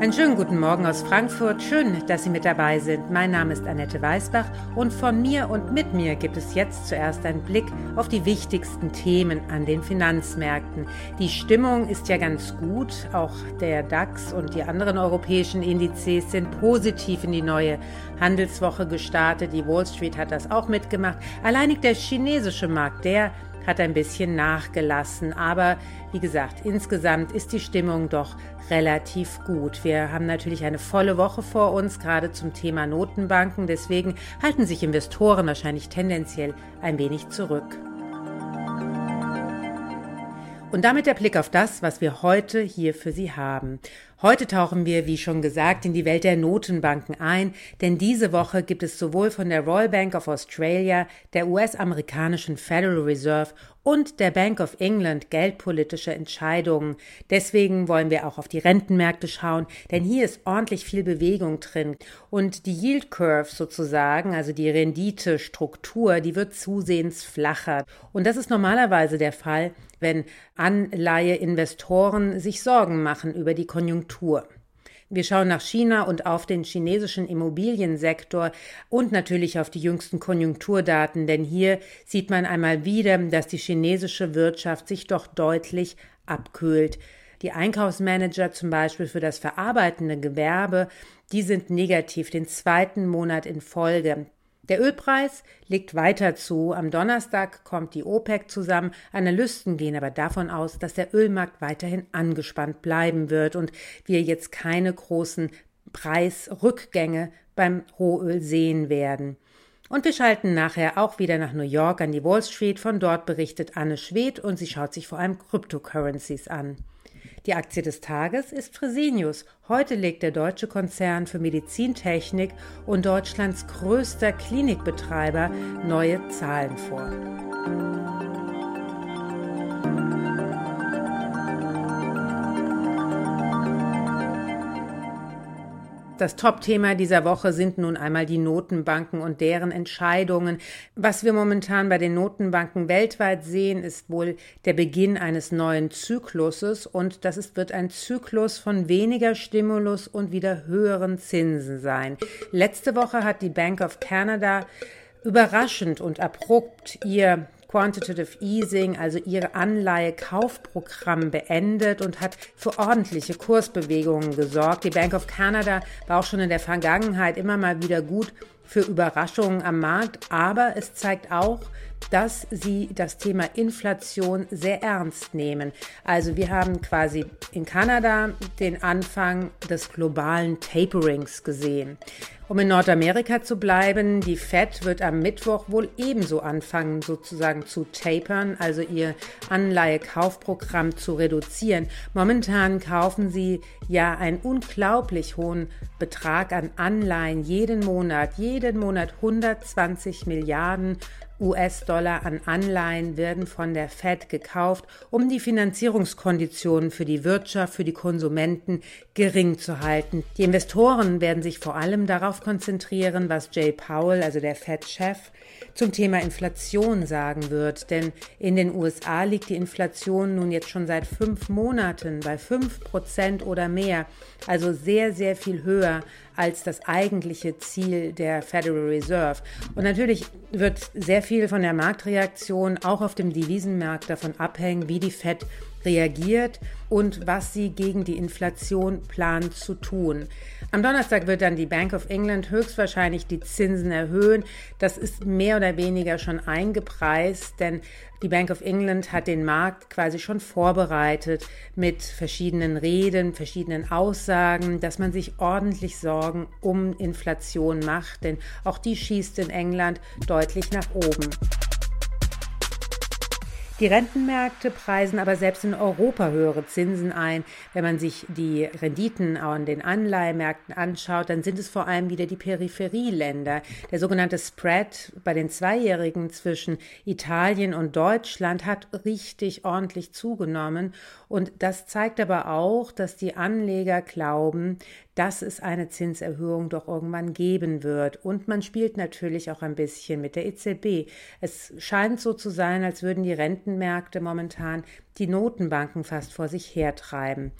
Einen schönen guten Morgen aus Frankfurt. Schön, dass Sie mit dabei sind. Mein Name ist Annette Weißbach und von mir und mit mir gibt es jetzt zuerst einen Blick auf die wichtigsten Themen an den Finanzmärkten. Die Stimmung ist ja ganz gut. Auch der DAX und die anderen europäischen Indizes sind positiv in die neue Handelswoche gestartet. Die Wall Street hat das auch mitgemacht. Alleinig der chinesische Markt, der hat ein bisschen nachgelassen. Aber wie gesagt, insgesamt ist die Stimmung doch relativ gut. Wir haben natürlich eine volle Woche vor uns, gerade zum Thema Notenbanken. Deswegen halten sich Investoren wahrscheinlich tendenziell ein wenig zurück. Und damit der Blick auf das, was wir heute hier für Sie haben. Heute tauchen wir, wie schon gesagt, in die Welt der Notenbanken ein, denn diese Woche gibt es sowohl von der Royal Bank of Australia, der US-amerikanischen Federal Reserve und der Bank of England geldpolitische Entscheidungen. Deswegen wollen wir auch auf die Rentenmärkte schauen, denn hier ist ordentlich viel Bewegung drin. Und die Yield Curve sozusagen, also die Renditestruktur, die wird zusehends flacher. Und das ist normalerweise der Fall, wenn Anleiheinvestoren sich Sorgen machen über die Konjunktur. Wir schauen nach China und auf den chinesischen Immobiliensektor und natürlich auf die jüngsten Konjunkturdaten, denn hier sieht man einmal wieder, dass die chinesische Wirtschaft sich doch deutlich abkühlt. Die Einkaufsmanager zum Beispiel für das verarbeitende Gewerbe, die sind negativ den zweiten Monat in Folge. Der Ölpreis legt weiter zu. Am Donnerstag kommt die OPEC zusammen. Analysten gehen aber davon aus, dass der Ölmarkt weiterhin angespannt bleiben wird und wir jetzt keine großen Preisrückgänge beim Rohöl sehen werden. Und wir schalten nachher auch wieder nach New York an die Wall Street. Von dort berichtet Anne Schwedt und sie schaut sich vor allem Cryptocurrencies an. Die Aktie des Tages ist Fresenius. Heute legt der deutsche Konzern für Medizintechnik und Deutschlands größter Klinikbetreiber neue Zahlen vor. Das Top-Thema dieser Woche sind nun einmal die Notenbanken und deren Entscheidungen. Was wir momentan bei den Notenbanken weltweit sehen, ist wohl der Beginn eines neuen Zykluses und das ist, wird ein Zyklus von weniger Stimulus und wieder höheren Zinsen sein. Letzte Woche hat die Bank of Canada überraschend und abrupt ihr Quantitative Easing, also ihre Anleihekaufprogramm beendet und hat für ordentliche Kursbewegungen gesorgt. Die Bank of Canada war auch schon in der Vergangenheit immer mal wieder gut für Überraschungen am Markt, aber es zeigt auch, dass sie das Thema Inflation sehr ernst nehmen. Also wir haben quasi in Kanada den Anfang des globalen Taperings gesehen. Um in Nordamerika zu bleiben, die Fed wird am Mittwoch wohl ebenso anfangen, sozusagen zu tapern, also ihr Anleihekaufprogramm zu reduzieren. Momentan kaufen sie ja einen unglaublich hohen Betrag an Anleihen jeden Monat, jeden Monat 120 Milliarden US-Dollar an Anleihen werden von der Fed gekauft, um die Finanzierungskonditionen für die Wirtschaft, für die Konsumenten gering zu halten. Die Investoren werden sich vor allem darauf konzentrieren, was Jay Powell, also der Fed-Chef, zum Thema Inflation sagen wird. Denn in den USA liegt die Inflation nun jetzt schon seit fünf Monaten bei fünf Prozent oder mehr. Also sehr, sehr viel höher als das eigentliche Ziel der Federal Reserve. Und natürlich wird sehr viel von der Marktreaktion auch auf dem Devisenmarkt davon abhängen, wie die Fed reagiert und was sie gegen die Inflation plant zu tun. Am Donnerstag wird dann die Bank of England höchstwahrscheinlich die Zinsen erhöhen. Das ist mehr oder weniger schon eingepreist, denn die Bank of England hat den Markt quasi schon vorbereitet mit verschiedenen Reden, verschiedenen Aussagen, dass man sich ordentlich Sorgen um Inflation macht, denn auch die schießt in England deutlich nach oben. Die Rentenmärkte preisen aber selbst in Europa höhere Zinsen ein. Wenn man sich die Renditen an den Anleihemärkten anschaut, dann sind es vor allem wieder die Peripherieländer. Der sogenannte Spread bei den Zweijährigen zwischen Italien und Deutschland hat richtig ordentlich zugenommen. Und das zeigt aber auch, dass die Anleger glauben, dass es eine Zinserhöhung doch irgendwann geben wird. Und man spielt natürlich auch ein bisschen mit der EZB. Es scheint so zu sein, als würden die Rentenmärkte momentan die Notenbanken fast vor sich hertreiben.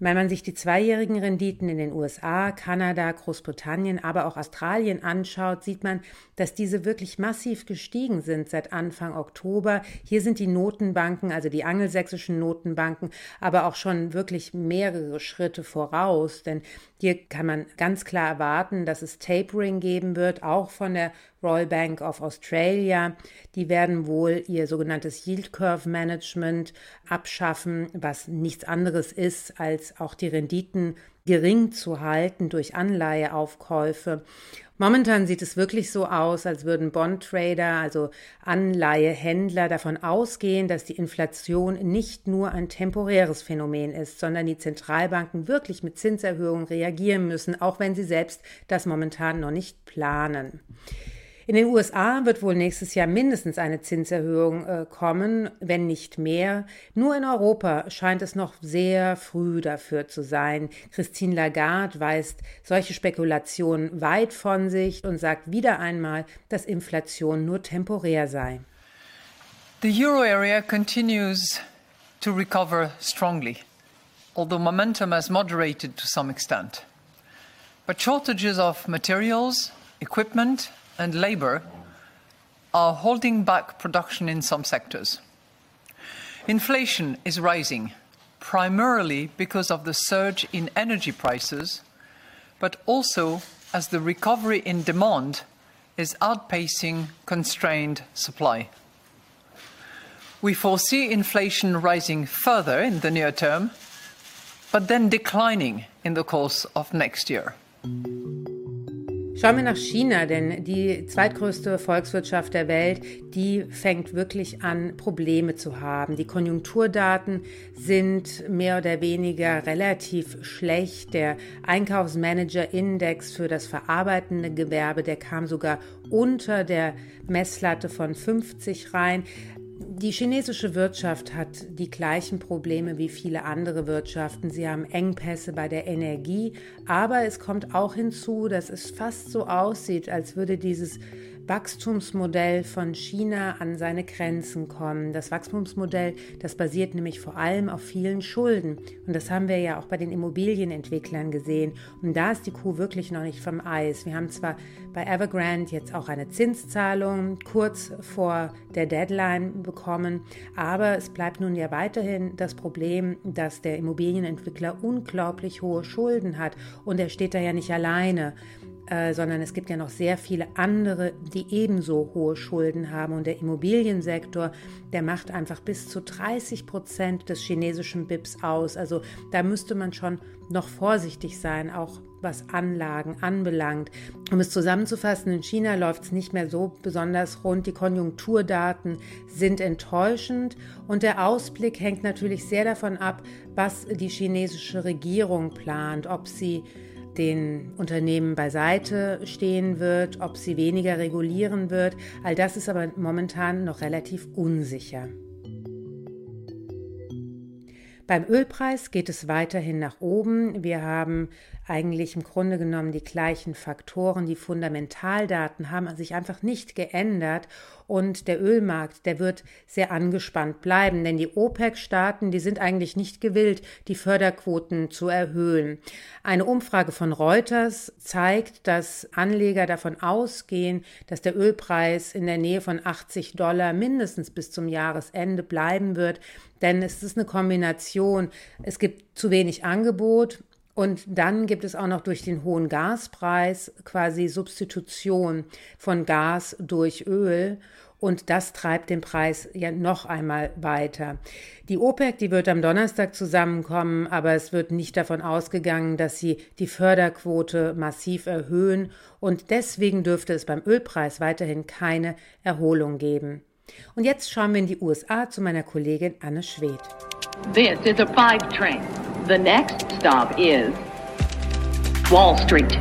Wenn man sich die zweijährigen Renditen in den USA, Kanada, Großbritannien, aber auch Australien anschaut, sieht man, dass diese wirklich massiv gestiegen sind seit Anfang Oktober. Hier sind die Notenbanken, also die angelsächsischen Notenbanken, aber auch schon wirklich mehrere Schritte voraus, denn hier kann man ganz klar erwarten, dass es Tapering geben wird, auch von der Royal Bank of Australia. Die werden wohl ihr sogenanntes Yield Curve Management abschaffen, was nichts anderes ist, als auch die Renditen gering zu halten durch Anleiheaufkäufe. Momentan sieht es wirklich so aus, als würden Bondtrader, also Anleihehändler, davon ausgehen, dass die Inflation nicht nur ein temporäres Phänomen ist, sondern die Zentralbanken wirklich mit Zinserhöhungen reagieren müssen, auch wenn sie selbst das momentan noch nicht planen. In den USA wird wohl nächstes Jahr mindestens eine Zinserhöhung äh, kommen, wenn nicht mehr. Nur in Europa scheint es noch sehr früh dafür zu sein. Christine Lagarde weist solche Spekulationen weit von sich und sagt wieder einmal, dass Inflation nur temporär sei. The euro area continues to recover strongly, although momentum has moderated to some extent. But shortages of materials, equipment, and labour are holding back production in some sectors. Inflation is rising, primarily because of the surge in energy prices, but also as the recovery in demand is outpacing constrained supply. We foresee inflation rising further in the near term, but then declining in the course of next year. Schauen wir nach China, denn die zweitgrößte Volkswirtschaft der Welt, die fängt wirklich an, Probleme zu haben. Die Konjunkturdaten sind mehr oder weniger relativ schlecht. Der Einkaufsmanager-Index für das verarbeitende Gewerbe, der kam sogar unter der Messlatte von 50 rein. Die chinesische Wirtschaft hat die gleichen Probleme wie viele andere Wirtschaften. Sie haben Engpässe bei der Energie, aber es kommt auch hinzu, dass es fast so aussieht, als würde dieses Wachstumsmodell von China an seine Grenzen kommen. Das Wachstumsmodell, das basiert nämlich vor allem auf vielen Schulden. Und das haben wir ja auch bei den Immobilienentwicklern gesehen. Und da ist die Kuh wirklich noch nicht vom Eis. Wir haben zwar bei Evergrande jetzt auch eine Zinszahlung kurz vor der Deadline bekommen, aber es bleibt nun ja weiterhin das Problem, dass der Immobilienentwickler unglaublich hohe Schulden hat. Und er steht da ja nicht alleine. Äh, sondern es gibt ja noch sehr viele andere, die ebenso hohe Schulden haben. Und der Immobiliensektor, der macht einfach bis zu 30 Prozent des chinesischen BIPs aus. Also da müsste man schon noch vorsichtig sein, auch was Anlagen anbelangt. Um es zusammenzufassen, in China läuft es nicht mehr so besonders rund. Die Konjunkturdaten sind enttäuschend und der Ausblick hängt natürlich sehr davon ab, was die chinesische Regierung plant, ob sie den Unternehmen beiseite stehen wird, ob sie weniger regulieren wird. All das ist aber momentan noch relativ unsicher. Beim Ölpreis geht es weiterhin nach oben. Wir haben eigentlich im Grunde genommen die gleichen Faktoren. Die Fundamentaldaten haben sich einfach nicht geändert und der Ölmarkt, der wird sehr angespannt bleiben, denn die OPEC-Staaten, die sind eigentlich nicht gewillt, die Förderquoten zu erhöhen. Eine Umfrage von Reuters zeigt, dass Anleger davon ausgehen, dass der Ölpreis in der Nähe von 80 Dollar mindestens bis zum Jahresende bleiben wird, denn es ist eine Kombination. Es gibt zu wenig Angebot und dann gibt es auch noch durch den hohen Gaspreis quasi Substitution von Gas durch Öl. Und das treibt den Preis ja noch einmal weiter. Die OPEC, die wird am Donnerstag zusammenkommen, aber es wird nicht davon ausgegangen, dass sie die Förderquote massiv erhöhen. Und deswegen dürfte es beim Ölpreis weiterhin keine Erholung geben. Und jetzt schauen wir in die USA zu meiner Kollegin Anne Schwedt. This is a five train. The next stop is Wall Street.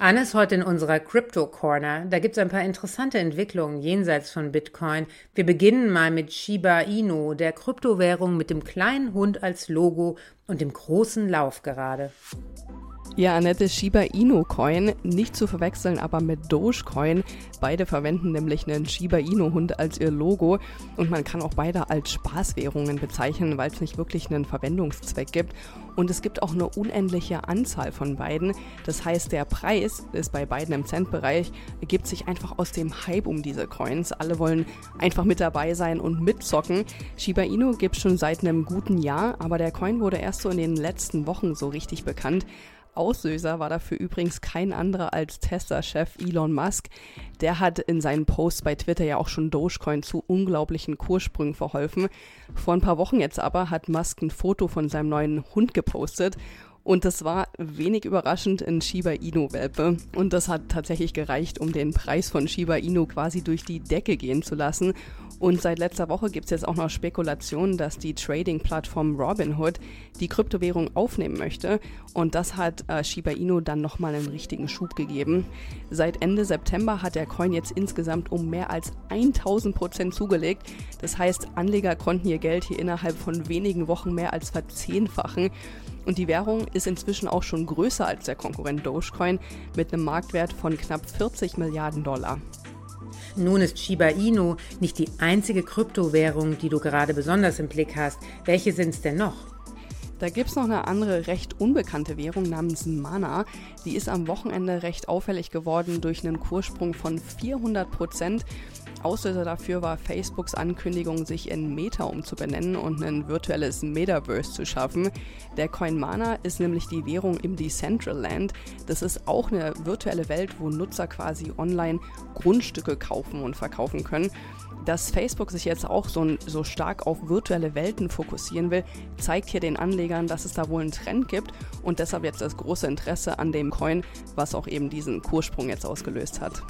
Anne ist heute in unserer Crypto Corner. Da gibt es ein paar interessante Entwicklungen jenseits von Bitcoin. Wir beginnen mal mit Shiba Inu, der Kryptowährung mit dem kleinen Hund als Logo und dem großen Lauf gerade. Ja, Annette, Shiba Inu Coin, nicht zu verwechseln aber mit Dogecoin. Beide verwenden nämlich einen Shiba Inu Hund als ihr Logo und man kann auch beide als Spaßwährungen bezeichnen, weil es nicht wirklich einen Verwendungszweck gibt. Und es gibt auch eine unendliche Anzahl von beiden. Das heißt, der Preis ist bei beiden im Centbereich, ergibt sich einfach aus dem Hype um diese Coins. Alle wollen einfach mit dabei sein und mitzocken. Shiba Inu gibt schon seit einem guten Jahr, aber der Coin wurde erst so in den letzten Wochen so richtig bekannt. Auslöser war dafür übrigens kein anderer als Tesla-Chef Elon Musk. Der hat in seinen Posts bei Twitter ja auch schon Dogecoin zu unglaublichen Kurssprüngen verholfen. Vor ein paar Wochen jetzt aber hat Musk ein Foto von seinem neuen Hund gepostet und das war wenig überraschend in Shiba Inu-Welpe. Und das hat tatsächlich gereicht, um den Preis von Shiba Inu quasi durch die Decke gehen zu lassen. Und seit letzter Woche gibt es jetzt auch noch Spekulationen, dass die Trading-Plattform Robinhood die Kryptowährung aufnehmen möchte. Und das hat äh, Shiba Inu dann nochmal einen richtigen Schub gegeben. Seit Ende September hat der Coin jetzt insgesamt um mehr als 1000 Prozent zugelegt. Das heißt, Anleger konnten ihr Geld hier innerhalb von wenigen Wochen mehr als verzehnfachen. Und die Währung ist inzwischen auch schon größer als der Konkurrent Dogecoin mit einem Marktwert von knapp 40 Milliarden Dollar. Nun ist Shiba Inu nicht die einzige Kryptowährung, die du gerade besonders im Blick hast. Welche sind es denn noch? Da gibt es noch eine andere recht unbekannte Währung namens Mana. Die ist am Wochenende recht auffällig geworden durch einen Kurssprung von 400 Prozent. Auslöser dafür war Facebooks Ankündigung, sich in Meta umzubenennen und ein virtuelles Metaverse zu schaffen. Der Coin Mana ist nämlich die Währung im Decentraland. Das ist auch eine virtuelle Welt, wo Nutzer quasi online Grundstücke kaufen und verkaufen können. Dass Facebook sich jetzt auch so, so, stark auf virtuelle Welten fokussieren will, zeigt hier den Anlegern, dass es da wohl einen Trend gibt und deshalb jetzt das große Interesse an dem Coin, was auch eben diesen Kurssprung jetzt ausgelöst hat.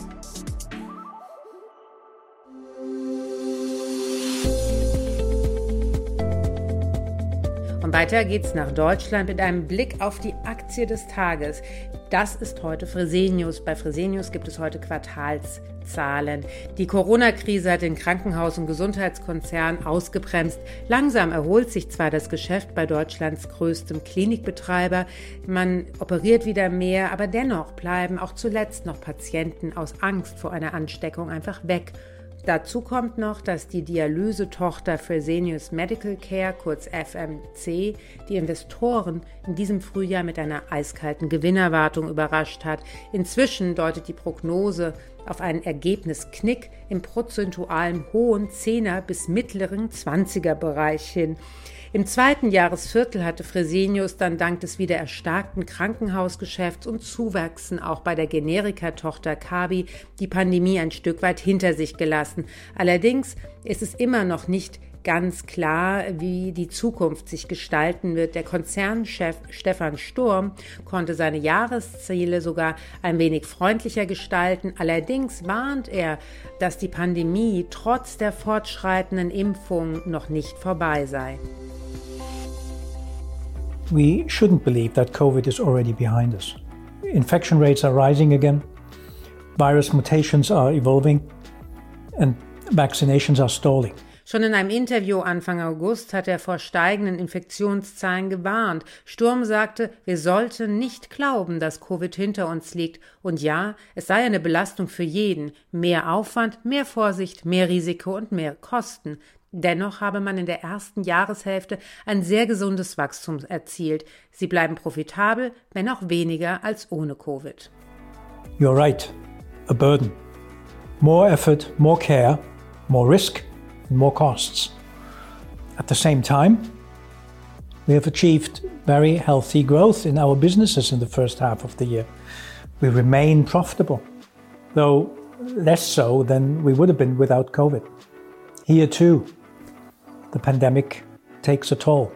Weiter geht's nach Deutschland mit einem Blick auf die Aktie des Tages. Das ist heute Fresenius. Bei Fresenius gibt es heute Quartalszahlen. Die Corona-Krise hat den Krankenhaus- und Gesundheitskonzern ausgebremst. Langsam erholt sich zwar das Geschäft bei Deutschlands größtem Klinikbetreiber. Man operiert wieder mehr, aber dennoch bleiben auch zuletzt noch Patienten aus Angst vor einer Ansteckung einfach weg Dazu kommt noch, dass die Dialysetochter Fresenius Medical Care, kurz FMC, die Investoren in diesem Frühjahr mit einer eiskalten Gewinnerwartung überrascht hat. Inzwischen deutet die Prognose auf einen Ergebnisknick im prozentualen hohen Zehner bis mittleren Zwanziger Bereich hin. Im zweiten Jahresviertel hatte Fresenius dann dank des wieder erstarkten Krankenhausgeschäfts und Zuwachsen auch bei der Generikatochter Kabi die Pandemie ein Stück weit hinter sich gelassen. Allerdings ist es immer noch nicht ganz klar, wie die Zukunft sich gestalten wird. Der Konzernchef Stefan Sturm konnte seine Jahresziele sogar ein wenig freundlicher gestalten. Allerdings warnt er, dass die Pandemie trotz der fortschreitenden Impfung noch nicht vorbei sei. we shouldn't believe that COVID is already behind us. Infection rates are rising again, virus mutations are evolving, and vaccinations are stalling. Schon in einem Interview Anfang August hat er vor steigenden Infektionszahlen gewarnt. Sturm sagte, wir sollten nicht glauben, dass Covid hinter uns liegt. Und ja, es sei eine Belastung für jeden. Mehr Aufwand, mehr Vorsicht, mehr Risiko und mehr Kosten. Dennoch habe man in der ersten Jahreshälfte ein sehr gesundes Wachstum erzielt. Sie bleiben profitabel, wenn auch weniger als ohne Covid. You're right. A burden. More effort, more care, more risk and more costs. At the same time, we have achieved very healthy growth in our businesses in the first half of the year. We remain profitable, though less so than we would have been without COVID. Here too, the pandemic takes a toll.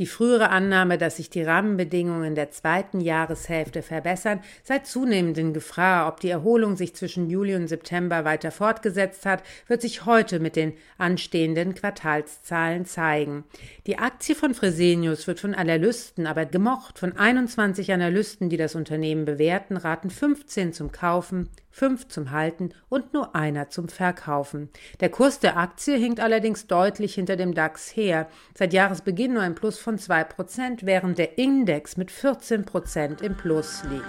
Die frühere Annahme, dass sich die Rahmenbedingungen der zweiten Jahreshälfte verbessern, sei zunehmend in Gefahr. Ob die Erholung sich zwischen Juli und September weiter fortgesetzt hat, wird sich heute mit den anstehenden Quartalszahlen zeigen. Die Aktie von Fresenius wird von Analysten aber gemocht. Von 21 Analysten, die das Unternehmen bewerten, raten 15 zum Kaufen, fünf zum Halten und nur einer zum Verkaufen. Der Kurs der Aktie hinkt allerdings deutlich hinter dem DAX her. Seit Jahresbeginn nur ein Plus von 2%, während der Index mit 14% im Plus liegt.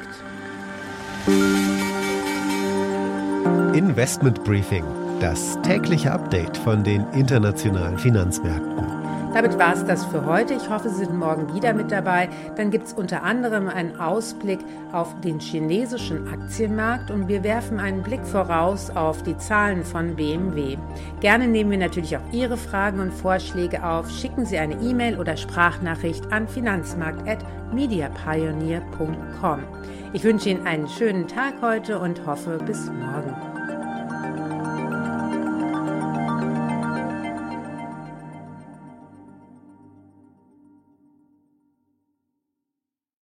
Investment Briefing, das tägliche Update von den internationalen Finanzmärkten. Damit war es das für heute. Ich hoffe, Sie sind morgen wieder mit dabei. Dann gibt es unter anderem einen Ausblick auf den chinesischen Aktienmarkt und wir werfen einen Blick voraus auf die Zahlen von BMW. Gerne nehmen wir natürlich auch Ihre Fragen und Vorschläge auf. Schicken Sie eine E-Mail oder Sprachnachricht an finanzmarkt.mediapioneer.com. Ich wünsche Ihnen einen schönen Tag heute und hoffe bis morgen.